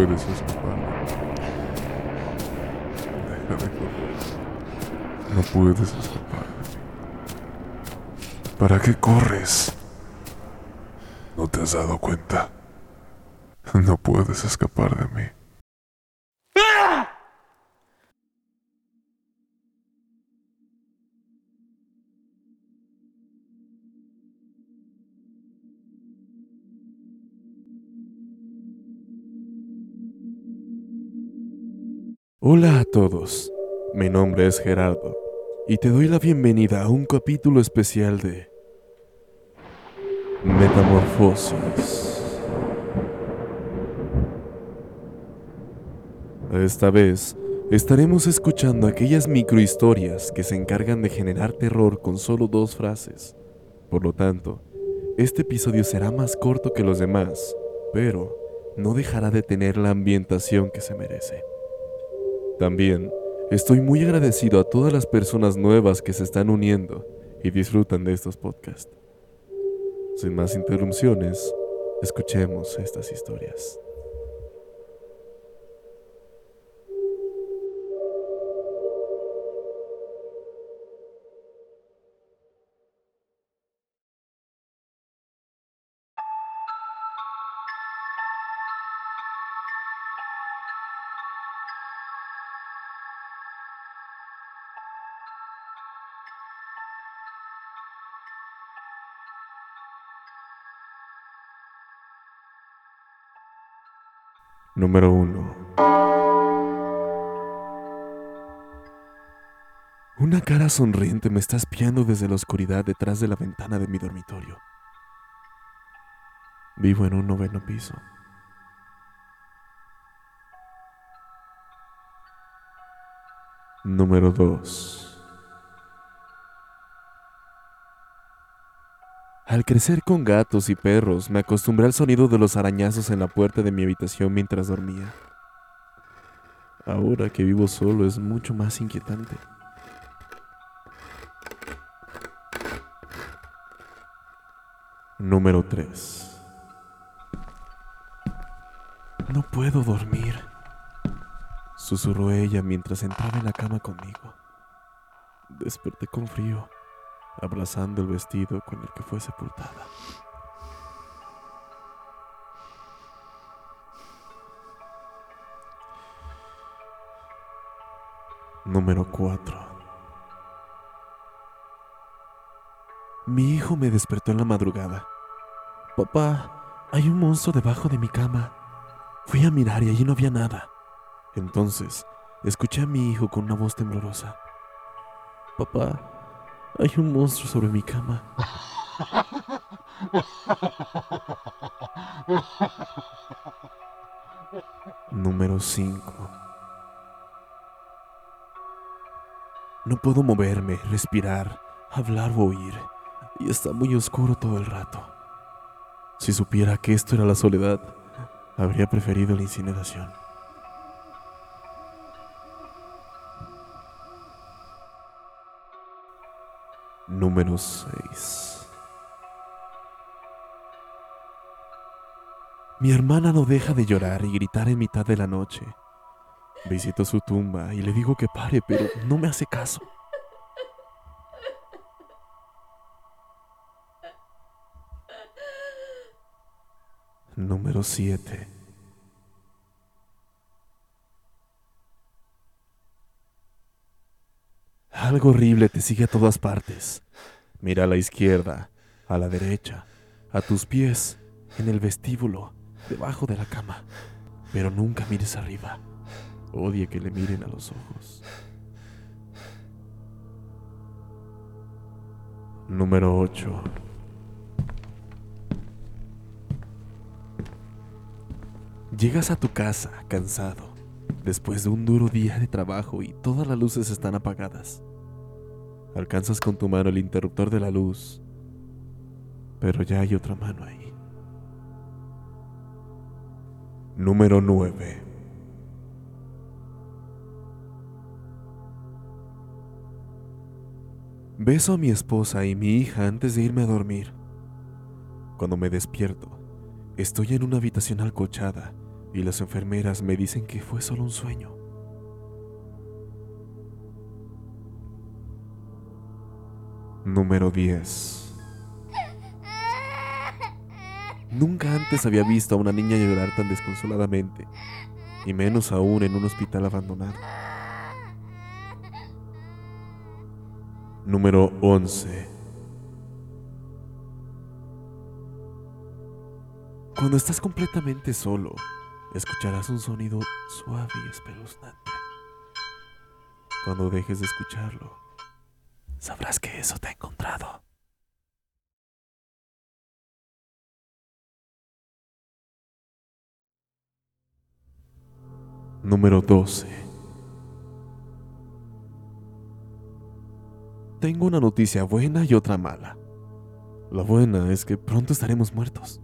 No puedes escapar. Deja de correr. No puedes escapar. ¿Para qué corres? ¿No te has dado cuenta? No puedes escapar de mí. Hola a todos, mi nombre es Gerardo y te doy la bienvenida a un capítulo especial de Metamorfosis. Esta vez estaremos escuchando aquellas microhistorias que se encargan de generar terror con solo dos frases. Por lo tanto, este episodio será más corto que los demás, pero no dejará de tener la ambientación que se merece. También estoy muy agradecido a todas las personas nuevas que se están uniendo y disfrutan de estos podcasts. Sin más interrupciones, escuchemos estas historias. Número 1. Una cara sonriente me está espiando desde la oscuridad detrás de la ventana de mi dormitorio. Vivo en un noveno piso. Número 2. Al crecer con gatos y perros, me acostumbré al sonido de los arañazos en la puerta de mi habitación mientras dormía. Ahora que vivo solo es mucho más inquietante. Número 3. No puedo dormir, susurró ella mientras entraba en la cama conmigo. Desperté con frío abrazando el vestido con el que fue sepultada. Número 4. Mi hijo me despertó en la madrugada. Papá, hay un monstruo debajo de mi cama. Fui a mirar y allí no había nada. Entonces, escuché a mi hijo con una voz temblorosa. Papá, hay un monstruo sobre mi cama. Número 5. No puedo moverme, respirar, hablar o oír. Y está muy oscuro todo el rato. Si supiera que esto era la soledad, habría preferido la incineración. Número 6. Mi hermana no deja de llorar y gritar en mitad de la noche. Visito su tumba y le digo que pare, pero no me hace caso. Número 7. Algo horrible te sigue a todas partes. Mira a la izquierda, a la derecha, a tus pies, en el vestíbulo, debajo de la cama. Pero nunca mires arriba. Odie que le miren a los ojos. Número 8. Llegas a tu casa cansado, después de un duro día de trabajo y todas las luces están apagadas. Alcanzas con tu mano el interruptor de la luz, pero ya hay otra mano ahí. Número 9. Beso a mi esposa y mi hija antes de irme a dormir. Cuando me despierto, estoy en una habitación alcochada, y las enfermeras me dicen que fue solo un sueño. Número 10. Nunca antes había visto a una niña llorar tan desconsoladamente, y menos aún en un hospital abandonado. Número 11. Cuando estás completamente solo, escucharás un sonido suave y espeluznante. Cuando dejes de escucharlo, sabrás que eso te ha encontrado. Número 12. Tengo una noticia buena y otra mala. La buena es que pronto estaremos muertos.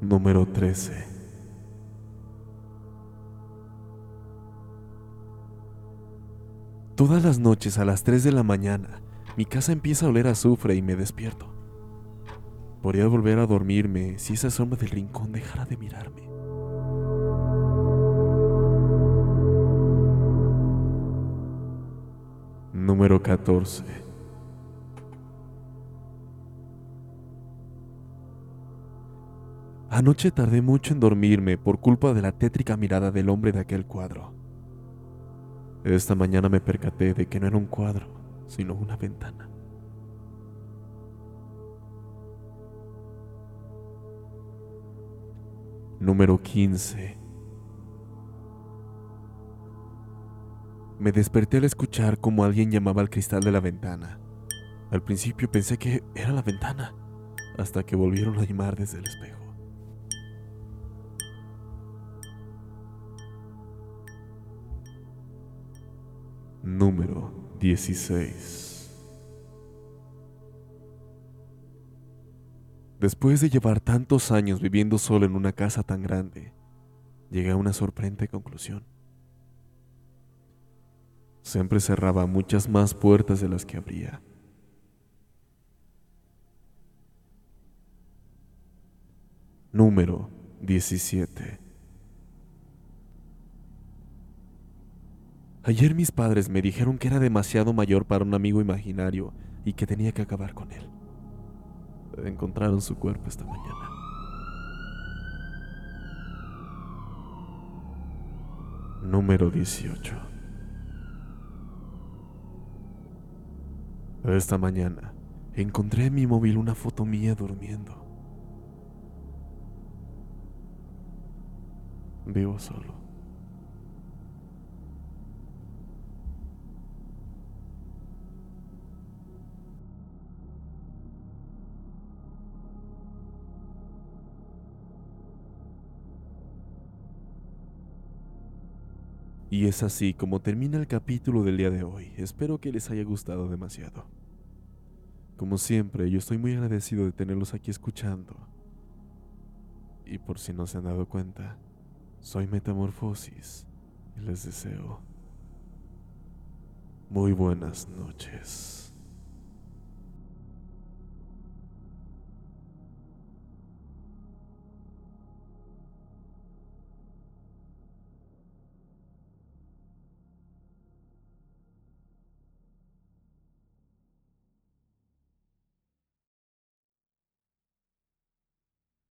Número 13. Todas las noches a las 3 de la mañana, mi casa empieza a oler azufre y me despierto. Podría volver a dormirme si esa sombra del rincón dejara de mirarme. Número 14. Anoche tardé mucho en dormirme por culpa de la tétrica mirada del hombre de aquel cuadro. Esta mañana me percaté de que no era un cuadro, sino una ventana. Número 15. Me desperté al escuchar cómo alguien llamaba al cristal de la ventana. Al principio pensé que era la ventana, hasta que volvieron a llamar desde el espejo. Número 16. Después de llevar tantos años viviendo solo en una casa tan grande, llegué a una sorprendente conclusión. Siempre cerraba muchas más puertas de las que abría. Número 17. Ayer mis padres me dijeron que era demasiado mayor para un amigo imaginario y que tenía que acabar con él encontraron su cuerpo esta mañana. Número 18. Esta mañana encontré en mi móvil una foto mía durmiendo. Vivo solo. Y es así como termina el capítulo del día de hoy. Espero que les haya gustado demasiado. Como siempre, yo estoy muy agradecido de tenerlos aquí escuchando. Y por si no se han dado cuenta, soy Metamorfosis y les deseo muy buenas noches.